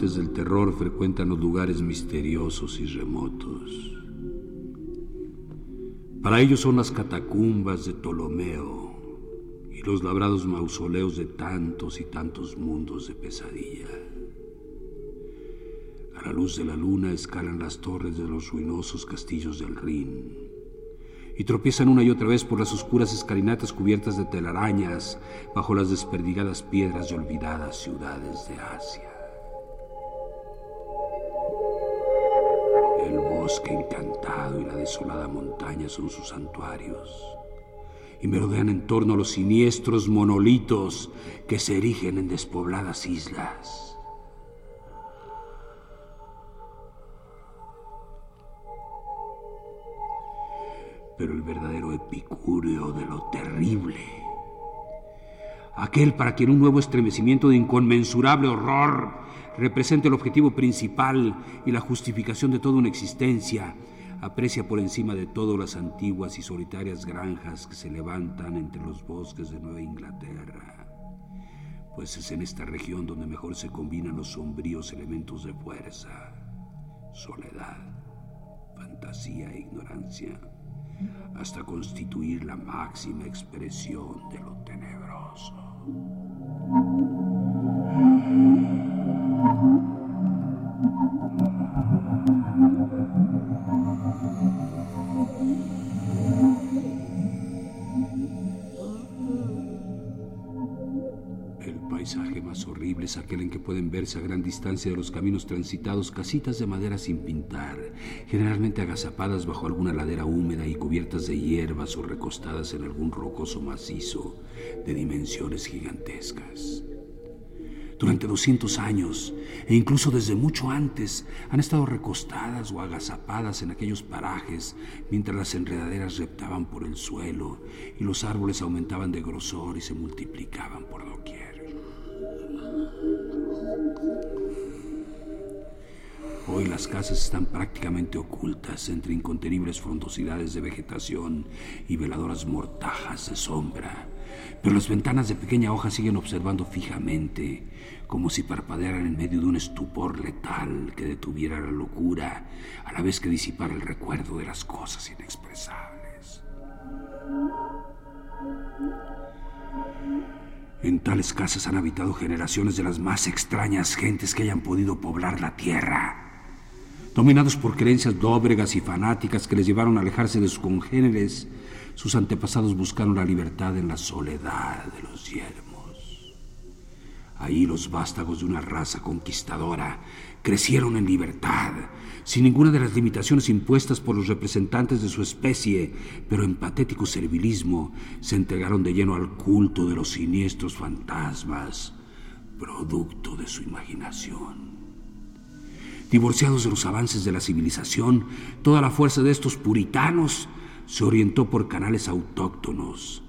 Del terror frecuentan los lugares misteriosos y remotos. Para ellos son las catacumbas de Ptolomeo y los labrados mausoleos de tantos y tantos mundos de pesadilla. A la luz de la luna escalan las torres de los ruinosos castillos del Rin y tropiezan una y otra vez por las oscuras escalinatas cubiertas de telarañas bajo las desperdigadas piedras de olvidadas ciudades de Asia. Bosque encantado y la desolada montaña son sus santuarios y merodean en torno a los siniestros monolitos que se erigen en despobladas islas. Pero el verdadero epicúreo de lo terrible, aquel para quien un nuevo estremecimiento de inconmensurable horror representa el objetivo principal y la justificación de toda una existencia, aprecia por encima de todo las antiguas y solitarias granjas que se levantan entre los bosques de Nueva Inglaterra, pues es en esta región donde mejor se combinan los sombríos elementos de fuerza, soledad, fantasía e ignorancia, hasta constituir la máxima expresión de lo tenebroso. El paisaje más horrible es aquel en que pueden verse a gran distancia de los caminos transitados casitas de madera sin pintar, generalmente agazapadas bajo alguna ladera húmeda y cubiertas de hierbas o recostadas en algún rocoso macizo de dimensiones gigantescas. Durante 200 años, e incluso desde mucho antes, han estado recostadas o agazapadas en aquellos parajes mientras las enredaderas reptaban por el suelo y los árboles aumentaban de grosor y se multiplicaban por doquier. Hoy las casas están prácticamente ocultas entre incontenibles frondosidades de vegetación y veladoras mortajas de sombra, pero las ventanas de pequeña hoja siguen observando fijamente, como si parpadearan en medio de un estupor letal que detuviera la locura, a la vez que disipara el recuerdo de las cosas inexpresables. En tales casas han habitado generaciones de las más extrañas gentes que hayan podido poblar la tierra. Dominados por creencias dóbregas y fanáticas que les llevaron a alejarse de sus congéneres, sus antepasados buscaron la libertad en la soledad de los yermos. Ahí los vástagos de una raza conquistadora crecieron en libertad, sin ninguna de las limitaciones impuestas por los representantes de su especie, pero en patético servilismo se entregaron de lleno al culto de los siniestros fantasmas, producto de su imaginación. Divorciados de los avances de la civilización, toda la fuerza de estos puritanos se orientó por canales autóctonos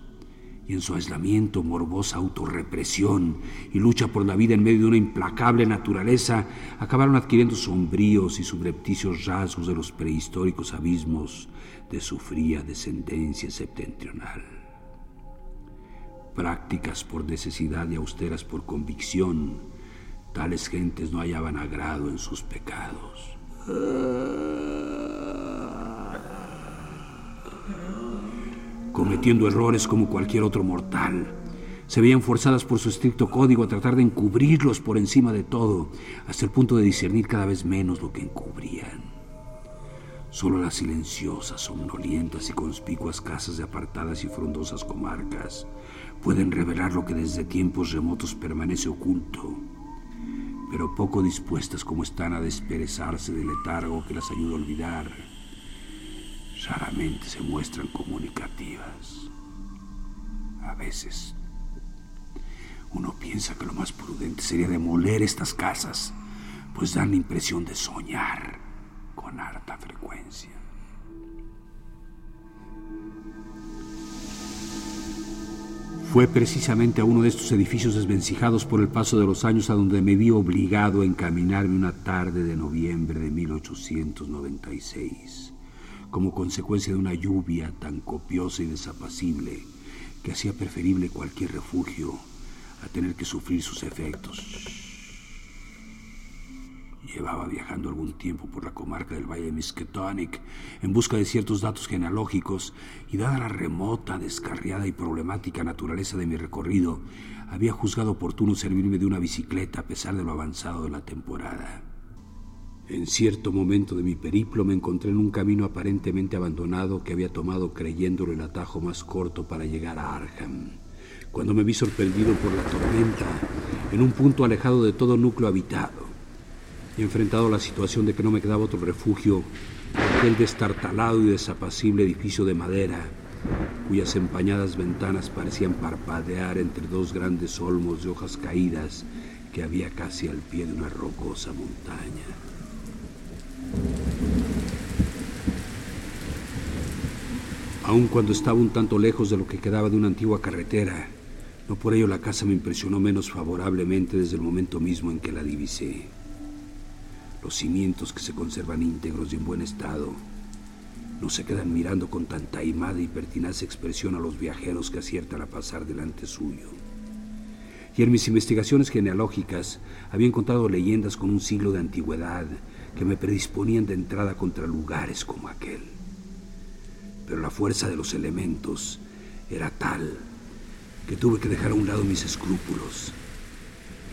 y en su aislamiento, morbosa autorrepresión y lucha por la vida en medio de una implacable naturaleza, acabaron adquiriendo sombríos y subrepticios rasgos de los prehistóricos abismos de su fría descendencia septentrional. Prácticas por necesidad y austeras por convicción, tales gentes no hallaban agrado en sus pecados. Cometiendo errores como cualquier otro mortal. Se veían forzadas por su estricto código a tratar de encubrirlos por encima de todo, hasta el punto de discernir cada vez menos lo que encubrían. Solo las silenciosas, somnolientas y conspicuas casas de apartadas y frondosas comarcas pueden revelar lo que desde tiempos remotos permanece oculto, pero poco dispuestas como están a desperezarse del letargo que las ayuda a olvidar raramente se muestran comunicativas. A veces uno piensa que lo más prudente sería demoler estas casas, pues dan la impresión de soñar con harta frecuencia. Fue precisamente a uno de estos edificios desvencijados por el paso de los años a donde me vi obligado a encaminarme una tarde de noviembre de 1896 como consecuencia de una lluvia tan copiosa y desapacible que hacía preferible cualquier refugio a tener que sufrir sus efectos. Llevaba viajando algún tiempo por la comarca del Valle de Misketonic en busca de ciertos datos genealógicos y dada la remota, descarriada y problemática naturaleza de mi recorrido, había juzgado oportuno servirme de una bicicleta a pesar de lo avanzado de la temporada. En cierto momento de mi periplo me encontré en un camino aparentemente abandonado que había tomado creyéndolo el atajo más corto para llegar a Arkham. Cuando me vi sorprendido por la tormenta, en un punto alejado de todo núcleo habitado, y enfrentado a la situación de que no me quedaba otro refugio que aquel destartalado y desapacible edificio de madera, cuyas empañadas ventanas parecían parpadear entre dos grandes olmos de hojas caídas que había casi al pie de una rocosa montaña. Aun cuando estaba un tanto lejos de lo que quedaba de una antigua carretera, no por ello la casa me impresionó menos favorablemente desde el momento mismo en que la divisé. Los cimientos que se conservan íntegros y en buen estado no se quedan mirando con tanta taimada y pertinaz expresión a los viajeros que aciertan a pasar delante suyo. Y en mis investigaciones genealógicas había encontrado leyendas con un siglo de antigüedad que me predisponían de entrada contra lugares como aquel. Pero la fuerza de los elementos era tal que tuve que dejar a un lado mis escrúpulos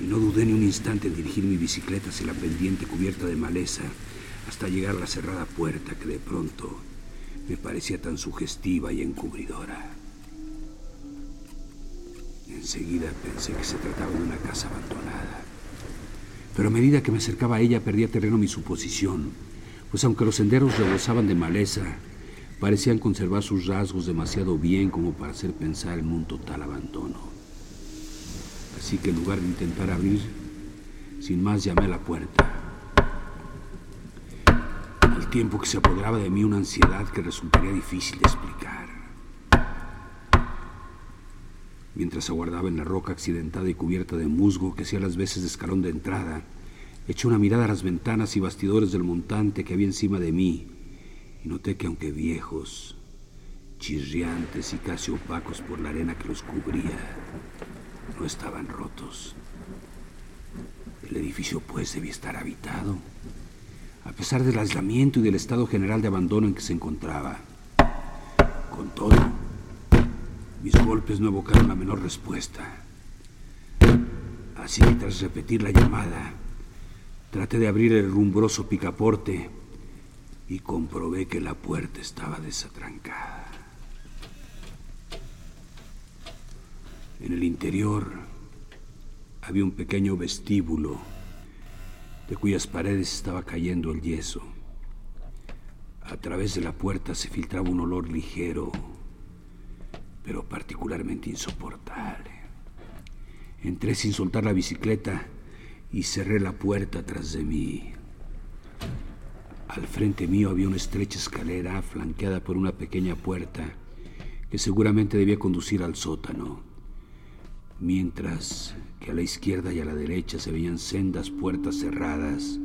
y no dudé ni un instante en dirigir mi bicicleta hacia la pendiente cubierta de maleza hasta llegar a la cerrada puerta que de pronto me parecía tan sugestiva y encubridora. Enseguida pensé que se trataba de una casa abandonada. Pero a medida que me acercaba a ella perdía terreno mi suposición, pues aunque los senderos rebosaban de maleza, parecían conservar sus rasgos demasiado bien como para hacer pensar en un total abandono. Así que en lugar de intentar abrir, sin más llamé a la puerta. Al tiempo que se apoderaba de mí una ansiedad que resultaría difícil de explicar. Mientras aguardaba en la roca accidentada y cubierta de musgo que hacía las veces de escalón de entrada, eché una mirada a las ventanas y bastidores del montante que había encima de mí y noté que aunque viejos, chirriantes y casi opacos por la arena que los cubría, no estaban rotos. El edificio pues debía estar habitado, a pesar del aislamiento y del estado general de abandono en que se encontraba. Con todo, mis golpes no evocaron la menor respuesta. Así que tras repetir la llamada, traté de abrir el rumbroso picaporte y comprobé que la puerta estaba desatrancada. En el interior había un pequeño vestíbulo de cuyas paredes estaba cayendo el yeso. A través de la puerta se filtraba un olor ligero pero particularmente insoportable. Entré sin soltar la bicicleta y cerré la puerta tras de mí. Al frente mío había una estrecha escalera flanqueada por una pequeña puerta que seguramente debía conducir al sótano, mientras que a la izquierda y a la derecha se veían sendas puertas cerradas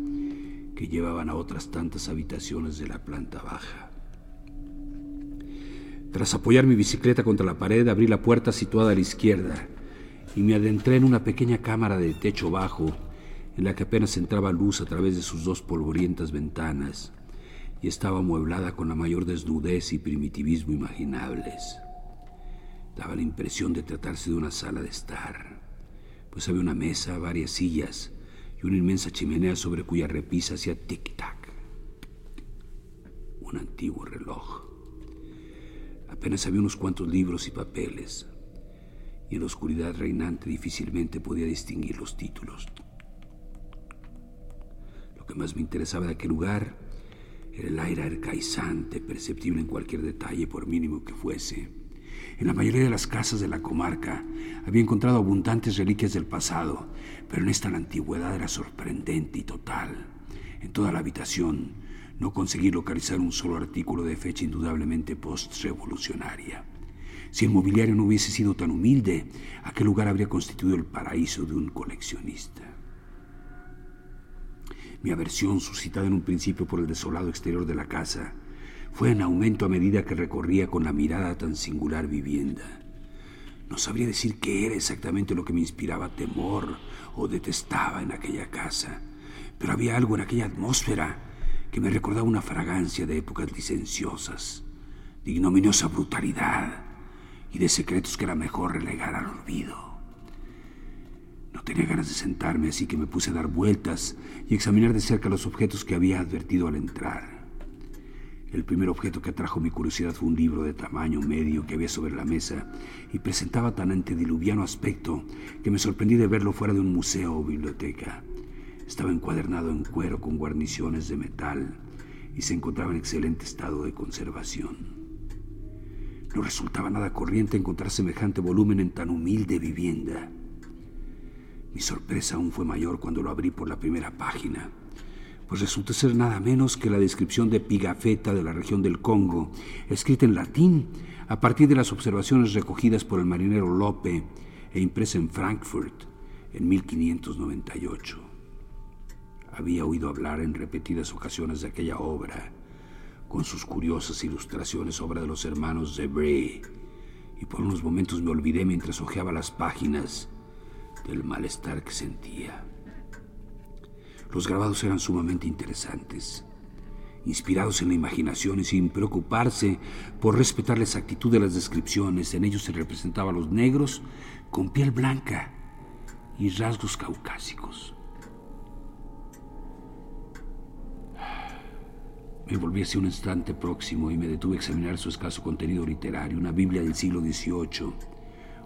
que llevaban a otras tantas habitaciones de la planta baja. Tras apoyar mi bicicleta contra la pared, abrí la puerta situada a la izquierda y me adentré en una pequeña cámara de techo bajo en la que apenas entraba luz a través de sus dos polvorientas ventanas y estaba amueblada con la mayor desnudez y primitivismo imaginables. Daba la impresión de tratarse de una sala de estar, pues había una mesa, varias sillas y una inmensa chimenea sobre cuya repisa hacía tic-tac. Un antiguo reloj. Apenas había unos cuantos libros y papeles, y en la oscuridad reinante difícilmente podía distinguir los títulos. Lo que más me interesaba de aquel lugar era el aire arcaizante, perceptible en cualquier detalle, por mínimo que fuese. En la mayoría de las casas de la comarca había encontrado abundantes reliquias del pasado, pero en esta la antigüedad era sorprendente y total. En toda la habitación no conseguí localizar un solo artículo de fecha indudablemente post-revolucionaria. Si el mobiliario no hubiese sido tan humilde, aquel lugar habría constituido el paraíso de un coleccionista. Mi aversión, suscitada en un principio por el desolado exterior de la casa, fue en aumento a medida que recorría con la mirada tan singular vivienda. No sabría decir qué era exactamente lo que me inspiraba temor o detestaba en aquella casa, pero había algo en aquella atmósfera que me recordaba una fragancia de épocas licenciosas, de ignominiosa brutalidad y de secretos que era mejor relegar al olvido. No tenía ganas de sentarme, así que me puse a dar vueltas y examinar de cerca los objetos que había advertido al entrar. El primer objeto que atrajo mi curiosidad fue un libro de tamaño medio que había sobre la mesa y presentaba tan antediluviano aspecto que me sorprendí de verlo fuera de un museo o biblioteca. Estaba encuadernado en cuero con guarniciones de metal y se encontraba en excelente estado de conservación. No resultaba nada corriente encontrar semejante volumen en tan humilde vivienda. Mi sorpresa aún fue mayor cuando lo abrí por la primera página pues resulta ser nada menos que la descripción de Pigafetta de la región del Congo, escrita en latín a partir de las observaciones recogidas por el marinero Lope e impresa en Frankfurt en 1598. Había oído hablar en repetidas ocasiones de aquella obra, con sus curiosas ilustraciones, obra de los hermanos Bray, y por unos momentos me olvidé mientras hojeaba las páginas del malestar que sentía. Los grabados eran sumamente interesantes, inspirados en la imaginación y sin preocuparse por respetar la exactitud de las descripciones. En ellos se representaba a los negros con piel blanca y rasgos caucásicos. Me volví hacia un instante próximo y me detuve a examinar su escaso contenido literario, una Biblia del siglo XVIII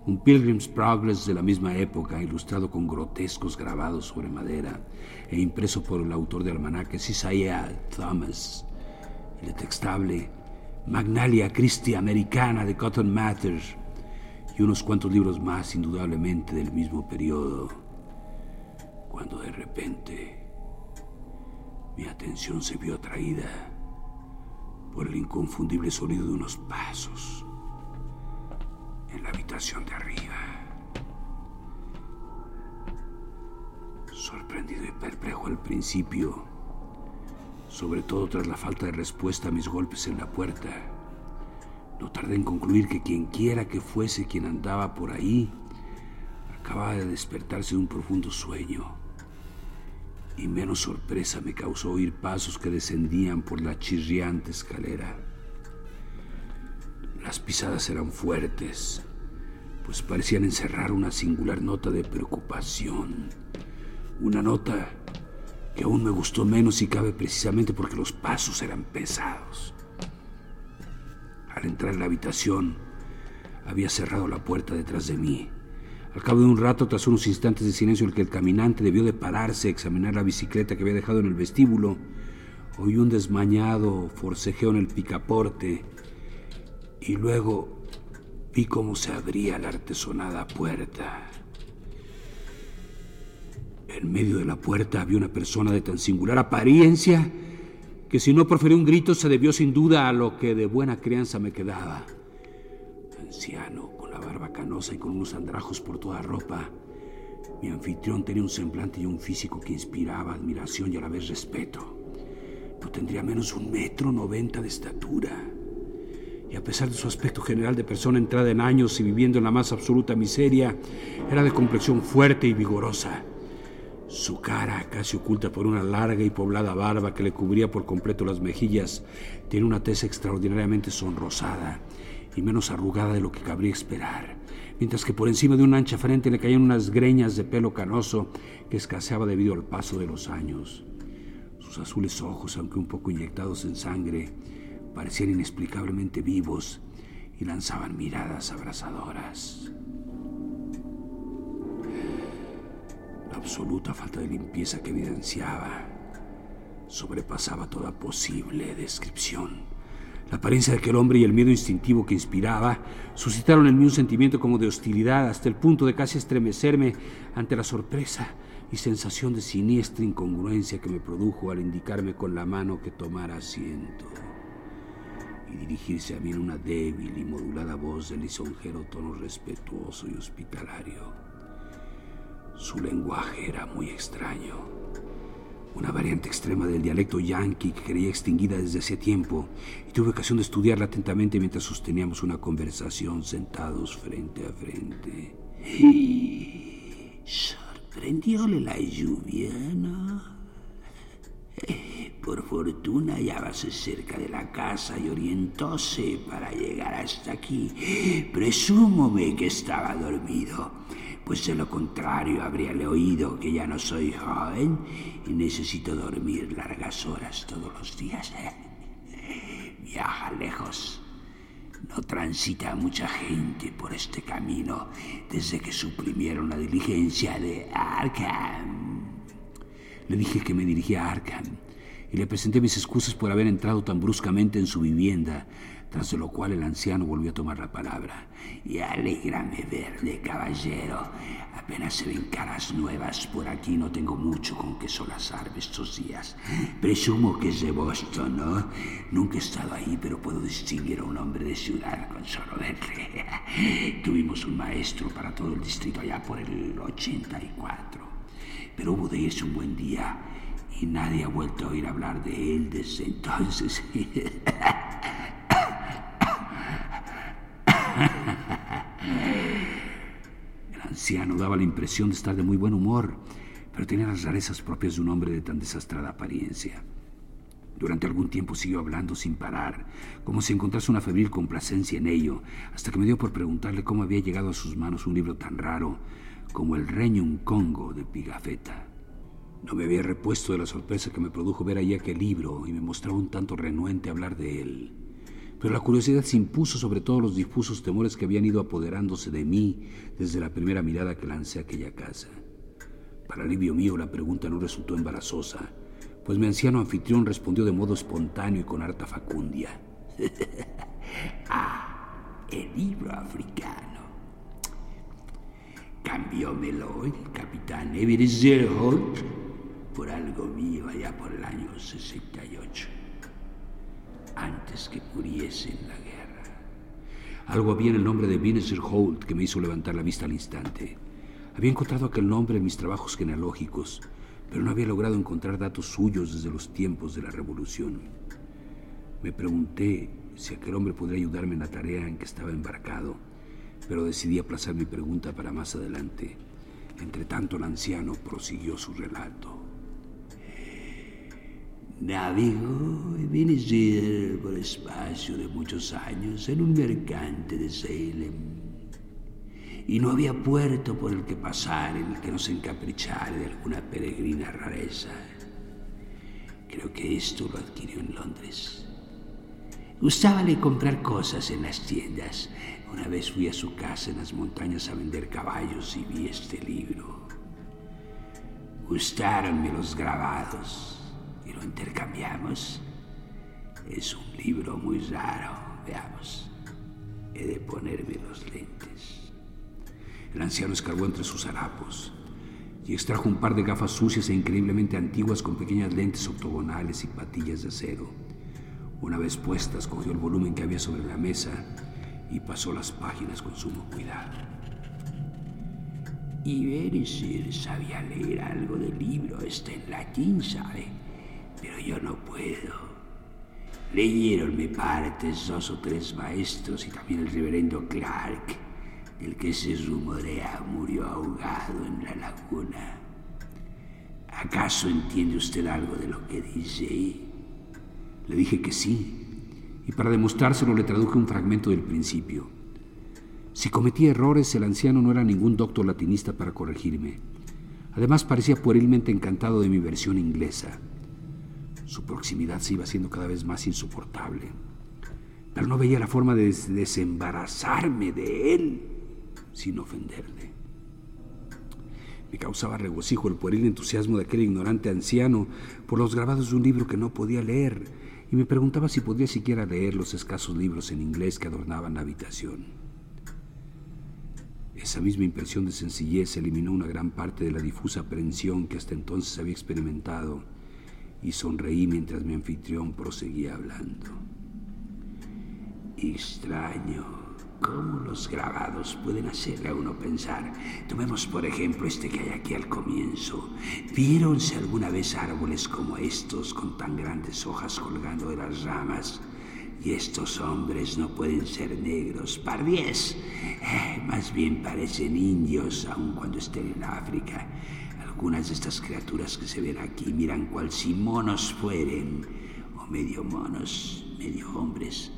un Pilgrim's Progress de la misma época, ilustrado con grotescos grabados sobre madera e impreso por el autor de almanaques Isaiah Thomas, el detestable Magnalia Christi Americana de Cotton Mather y unos cuantos libros más, indudablemente del mismo periodo, cuando de repente mi atención se vio atraída por el inconfundible sonido de unos pasos en la habitación de arriba. Sorprendido y perplejo al principio, sobre todo tras la falta de respuesta a mis golpes en la puerta, no tardé en concluir que quien quiera que fuese quien andaba por ahí, acababa de despertarse de un profundo sueño. Y menos sorpresa me causó oír pasos que descendían por la chirriante escalera. Las pisadas eran fuertes, pues parecían encerrar una singular nota de preocupación. Una nota que aún me gustó menos si cabe precisamente porque los pasos eran pesados. Al entrar en la habitación, había cerrado la puerta detrás de mí. Al cabo de un rato, tras unos instantes de silencio en el que el caminante debió de pararse a examinar la bicicleta que había dejado en el vestíbulo, oí un desmañado forcejeo en el picaporte y luego vi cómo se abría la artesonada puerta. En medio de la puerta había una persona de tan singular apariencia que si no proferí un grito se debió sin duda a lo que de buena crianza me quedaba. Anciano, con la barba canosa y con unos andrajos por toda ropa, mi anfitrión tenía un semblante y un físico que inspiraba admiración y a la vez respeto. No tendría menos un metro noventa de estatura. Y a pesar de su aspecto general de persona entrada en años y viviendo en la más absoluta miseria, era de complexión fuerte y vigorosa. Su cara, casi oculta por una larga y poblada barba que le cubría por completo las mejillas, tiene una tez extraordinariamente sonrosada y menos arrugada de lo que cabría esperar, mientras que por encima de una ancha frente le caían unas greñas de pelo canoso que escaseaba debido al paso de los años. Sus azules ojos, aunque un poco inyectados en sangre, parecían inexplicablemente vivos y lanzaban miradas abrasadoras. La absoluta falta de limpieza que evidenciaba sobrepasaba toda posible descripción. La apariencia de aquel hombre y el miedo instintivo que inspiraba suscitaron en mí un sentimiento como de hostilidad hasta el punto de casi estremecerme ante la sorpresa y sensación de siniestra incongruencia que me produjo al indicarme con la mano que tomara asiento y dirigirse a mí en una débil y modulada voz de lisonjero tono respetuoso y hospitalario. Su lenguaje era muy extraño. Una variante extrema del dialecto yanqui que creía extinguida desde hace tiempo y tuve ocasión de estudiarla atentamente mientras sosteníamos una conversación sentados frente a frente. Sorprendióle la lluvia, ¿no? Por fortuna hallábase cerca de la casa y orientóse para llegar hasta aquí. Presúmome que estaba dormido pues de lo contrario habríale oído que ya no soy joven y necesito dormir largas horas todos los días. Viaja lejos. No transita mucha gente por este camino desde que suprimieron la diligencia de Arkham. Le dije que me dirigía a Arkham y le presenté mis excusas por haber entrado tan bruscamente en su vivienda, tras lo cual el anciano volvió a tomar la palabra. Y alegrame verle, caballero. Apenas se ven caras nuevas por aquí, no tengo mucho con que solazarme estos días. Presumo que es de Boston, ¿no? Nunca he estado ahí, pero puedo distinguir a un hombre de ciudad con solo verle. Tuvimos un maestro para todo el distrito allá por el 84. Pero hubo de irse un buen día y nadie ha vuelto a oír hablar de él desde entonces. anciano daba la impresión de estar de muy buen humor, pero tenía las rarezas propias de un hombre de tan desastrada apariencia. Durante algún tiempo siguió hablando sin parar, como si encontrase una febril complacencia en ello, hasta que me dio por preguntarle cómo había llegado a sus manos un libro tan raro como el Reñum Congo de Pigafetta. No me había repuesto de la sorpresa que me produjo ver allí aquel libro y me mostraba un tanto renuente hablar de él. Pero la curiosidad se impuso sobre todos los difusos temores que habían ido apoderándose de mí desde la primera mirada que lancé a aquella casa. Para alivio mío, la pregunta no resultó embarazosa, pues mi anciano anfitrión respondió de modo espontáneo y con harta facundia. ah, el libro africano. Cambiómelo el capitán Ebenezer Holt por algo mío allá por el año 68 antes que muriese en la guerra. Algo había en el nombre de Vineser Holt que me hizo levantar la vista al instante. Había encontrado aquel nombre en mis trabajos genealógicos, pero no había logrado encontrar datos suyos desde los tiempos de la Revolución. Me pregunté si aquel hombre podría ayudarme en la tarea en que estaba embarcado, pero decidí aplazar mi pregunta para más adelante. Entre tanto, el anciano prosiguió su relato. Navegó Ebenezer por espacio de muchos años en un mercante de Salem. Y no había puerto por el que pasar en el que no se encaprichara de alguna peregrina rareza. Creo que esto lo adquirió en Londres. Gustábale comprar cosas en las tiendas. Una vez fui a su casa en las montañas a vender caballos y vi este libro. Gustáronme los grabados lo intercambiamos. Es un libro muy raro. Veamos. He de ponerme los lentes. El anciano escarbó entre sus harapos. y extrajo un par de gafas sucias e increíblemente antiguas con pequeñas lentes octogonales y patillas de acero. Una vez puestas, cogió el volumen que había sobre la mesa y pasó las páginas con sumo cuidado. Y Bereser sabía leer algo del libro, está en latín, ¿sabe? Pero yo no puedo. Leyeronme partes dos o tres maestros y también el reverendo Clark el que se rumorea murió ahogado en la laguna. ¿Acaso entiende usted algo de lo que dice? Le dije que sí, y para demostrárselo le traduje un fragmento del principio. Si cometí errores, el anciano no era ningún doctor latinista para corregirme. Además, parecía puerilmente encantado de mi versión inglesa. Su proximidad se iba haciendo cada vez más insoportable, pero no veía la forma de desembarazarme de él sin ofenderle. Me causaba regocijo el pueril entusiasmo de aquel ignorante anciano por los grabados de un libro que no podía leer, y me preguntaba si podía siquiera leer los escasos libros en inglés que adornaban la habitación. Esa misma impresión de sencillez eliminó una gran parte de la difusa aprensión que hasta entonces había experimentado, y sonreí mientras mi anfitrión proseguía hablando. Extraño cómo los grabados pueden hacerle a uno pensar. Tomemos por ejemplo este que hay aquí al comienzo. ¿Vieronse alguna vez árboles como estos con tan grandes hojas colgando de las ramas? Y estos hombres no pueden ser negros, pardies. Eh, más bien parecen indios, aun cuando estén en África. Algunas de estas criaturas que se ven aquí miran cual si monos fueren, o medio monos, medio hombres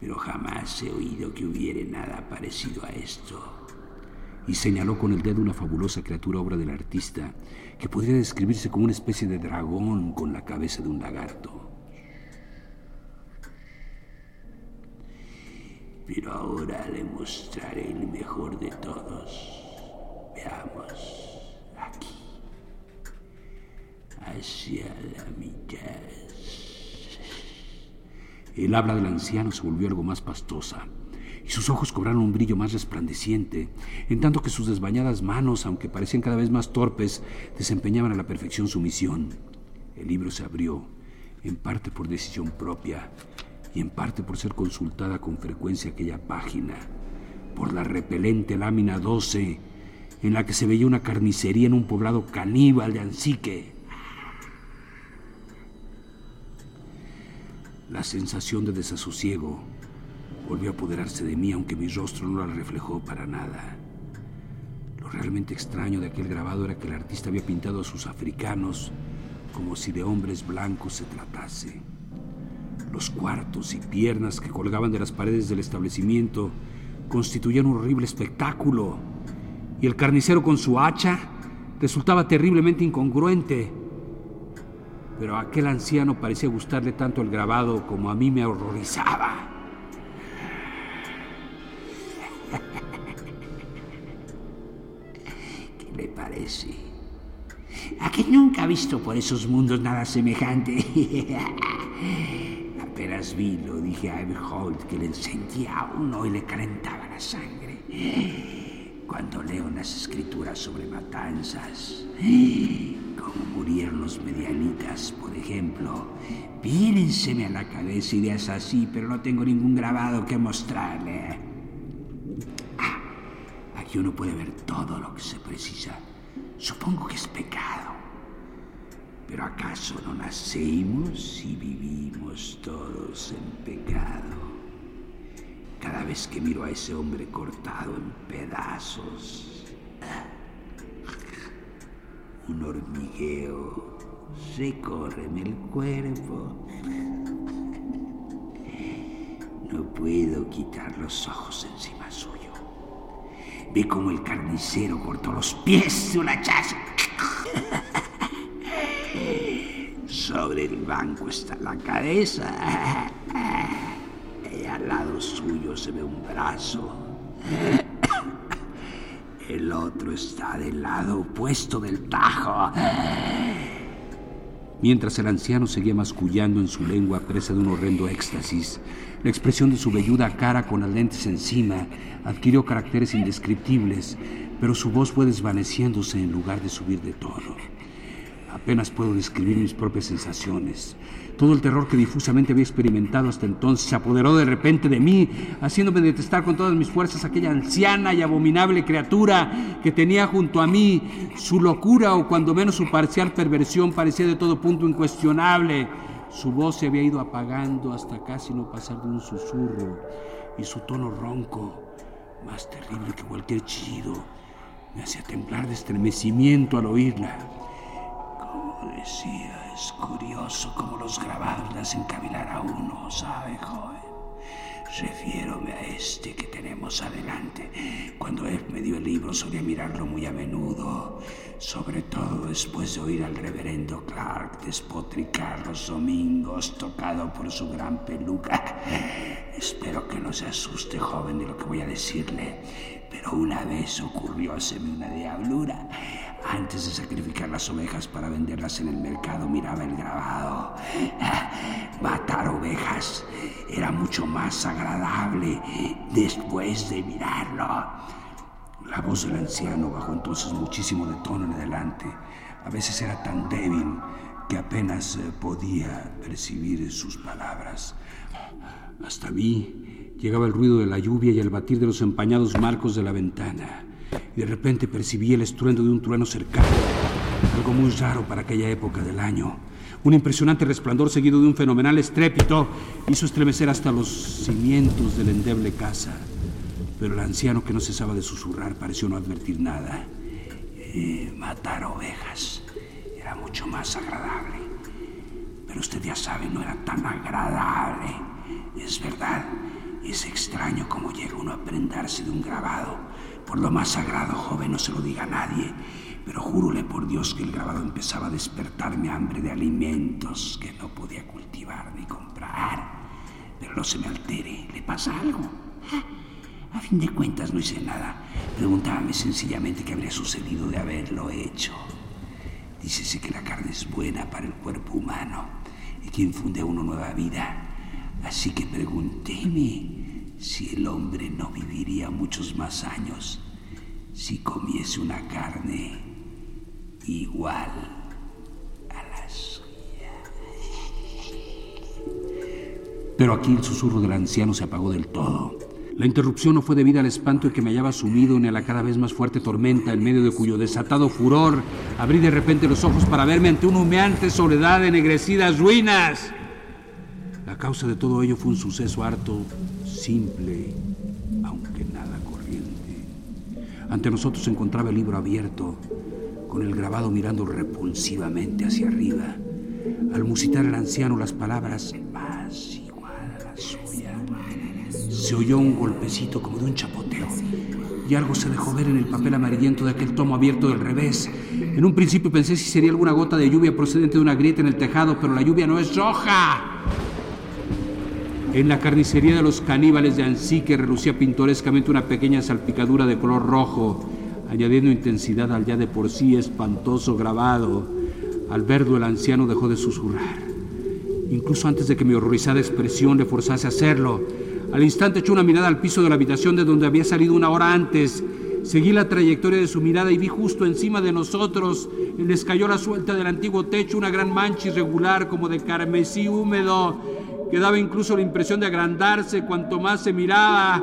pero jamás he oído que hubiere nada parecido a esto. Y señaló con el dedo una fabulosa criatura obra del artista, que podría describirse como una especie de dragón con la cabeza de un lagarto. Pero ahora le mostraré el mejor de todos. Veamos, hacia la mitad. El habla del anciano se volvió algo más pastosa y sus ojos cobraron un brillo más resplandeciente, en tanto que sus desbañadas manos, aunque parecían cada vez más torpes, desempeñaban a la perfección su misión. El libro se abrió, en parte por decisión propia y en parte por ser consultada con frecuencia aquella página, por la repelente lámina 12, en la que se veía una carnicería en un poblado caníbal de Ansique. La sensación de desasosiego volvió a apoderarse de mí, aunque mi rostro no la reflejó para nada. Lo realmente extraño de aquel grabado era que el artista había pintado a sus africanos como si de hombres blancos se tratase. Los cuartos y piernas que colgaban de las paredes del establecimiento constituían un horrible espectáculo, y el carnicero con su hacha resultaba terriblemente incongruente pero a aquel anciano parecía gustarle tanto el grabado como a mí me horrorizaba. ¿Qué le parece? A que nunca ha visto por esos mundos nada semejante. Apenas vi, lo dije a Everholt que le encendía a uno y le calentaba la sangre. Cuando leo las escrituras sobre matanzas, como murieron los medianitas, por ejemplo. Viénenseme a la cabeza ideas así, pero no tengo ningún grabado que mostrarle. Ah, aquí uno puede ver todo lo que se precisa. Supongo que es pecado. Pero ¿acaso no nacemos y vivimos todos en pecado? Cada vez que miro a ese hombre cortado en pedazos, un hormigueo recorre en el cuerpo. No puedo quitar los ojos encima suyo. Ve como el carnicero cortó los pies de una hachazo. Sobre el banco está la cabeza. Al lado suyo se ve un brazo. El otro está del lado opuesto del tajo. Mientras el anciano seguía mascullando en su lengua presa de un horrendo éxtasis, la expresión de su velluda cara con las lentes encima adquirió caracteres indescriptibles, pero su voz fue desvaneciéndose en lugar de subir de tono. Apenas puedo describir mis propias sensaciones. Todo el terror que difusamente había experimentado hasta entonces se apoderó de repente de mí, haciéndome detestar con todas mis fuerzas aquella anciana y abominable criatura que tenía junto a mí. Su locura o cuando menos su parcial perversión parecía de todo punto incuestionable. Su voz se había ido apagando hasta casi no pasar de un susurro y su tono ronco, más terrible que cualquier chillido, me hacía temblar de estremecimiento al oírla. Como decía, es curioso cómo los grabados le hacen cavilar a uno, ¿sabe, joven? Refiérome a este que tenemos adelante. Cuando él me dio el libro solía mirarlo muy a menudo, sobre todo después de oír al reverendo Clark despotricar los domingos tocado por su gran peluca. Espero que no se asuste, joven, de lo que voy a decirle, pero una vez ocurrió hacerme una diablura. Antes de sacrificar las ovejas para venderlas en el mercado, miraba el grabado. Matar ovejas era mucho más agradable después de mirarlo. La voz del anciano bajó entonces muchísimo de tono en adelante. A veces era tan débil que apenas eh, podía percibir sus palabras. Hasta mí llegaba el ruido de la lluvia y el batir de los empañados marcos de la ventana y de repente percibí el estruendo de un trueno cercano, algo muy raro para aquella época del año. Un impresionante resplandor seguido de un fenomenal estrépito hizo estremecer hasta los cimientos de la endeble casa. Pero el anciano que no cesaba de susurrar pareció no advertir nada. Eh, matar ovejas era mucho más agradable. Pero usted ya sabe, no era tan agradable. Es verdad, es extraño cómo llega uno a prendarse de un grabado por lo más sagrado, joven, no se lo diga a nadie, pero júrole por Dios que el grabado empezaba a despertarme hambre de alimentos que no podía cultivar ni comprar. Pero no se me altere, ¿le pasa algo? A fin de cuentas no hice nada. Preguntábame sencillamente qué habría sucedido de haberlo hecho. Dícese que la carne es buena para el cuerpo humano y que infunde a uno nueva vida. Así que pregúnteme si el hombre no viviría muchos más años si comiese una carne igual a la suya. Pero aquí el susurro del anciano se apagó del todo. La interrupción no fue debida al espanto en que me hallaba sumido ni a la cada vez más fuerte tormenta en medio de cuyo desatado furor abrí de repente los ojos para verme ante una humeante soledad de ennegrecidas ruinas. La causa de todo ello fue un suceso harto simple, aunque nada corriente. Ante nosotros se encontraba el libro abierto, con el grabado mirando repulsivamente hacia arriba. Al musitar el anciano las palabras más igual a la suya, se oyó un golpecito como de un chapoteo y algo se dejó ver en el papel amarillento de aquel tomo abierto del revés. En un principio pensé si sería alguna gota de lluvia procedente de una grieta en el tejado, pero la lluvia no es roja. En la carnicería de los caníbales de Ansique relucía pintorescamente una pequeña salpicadura de color rojo, añadiendo intensidad al ya de por sí espantoso grabado. Al verlo el anciano dejó de susurrar, incluso antes de que mi horrorizada expresión le forzase a hacerlo. Al instante echó una mirada al piso de la habitación de donde había salido una hora antes. Seguí la trayectoria de su mirada y vi justo encima de nosotros, en la escayola suelta del antiguo techo, una gran mancha irregular como de carmesí húmedo que daba incluso la impresión de agrandarse cuanto más se miraba.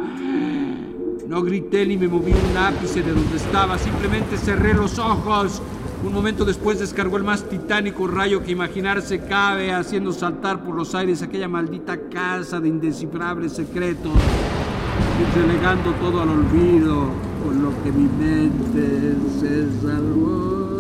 No grité ni me moví un ápice de donde estaba, simplemente cerré los ojos. Un momento después descargó el más titánico rayo que imaginarse cabe, haciendo saltar por los aires aquella maldita casa de indescifrables secretos, y relegando todo al olvido, con lo que mi mente se salvó.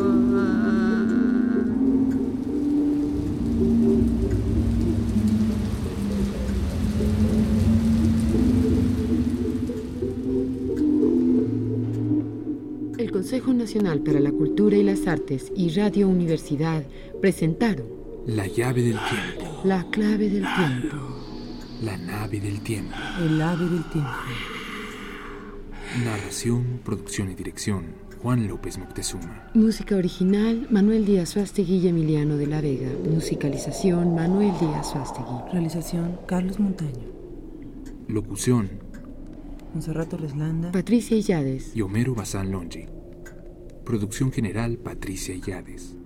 Consejo Nacional para la Cultura y las Artes y Radio Universidad presentaron La llave del tiempo. La clave del tiempo. La nave del tiempo. El ave del tiempo. Narración, producción y dirección. Juan López Moctezuma. Música original, Manuel Díaz Suástegui y Emiliano de la Vega. Musicalización, Manuel Díaz Suástegui. Realización, Carlos Montaño. Locución, Monserrat Torres Landa. Patricia Illades. y Homero Bazán Longi. Producción general, Patricia Illades.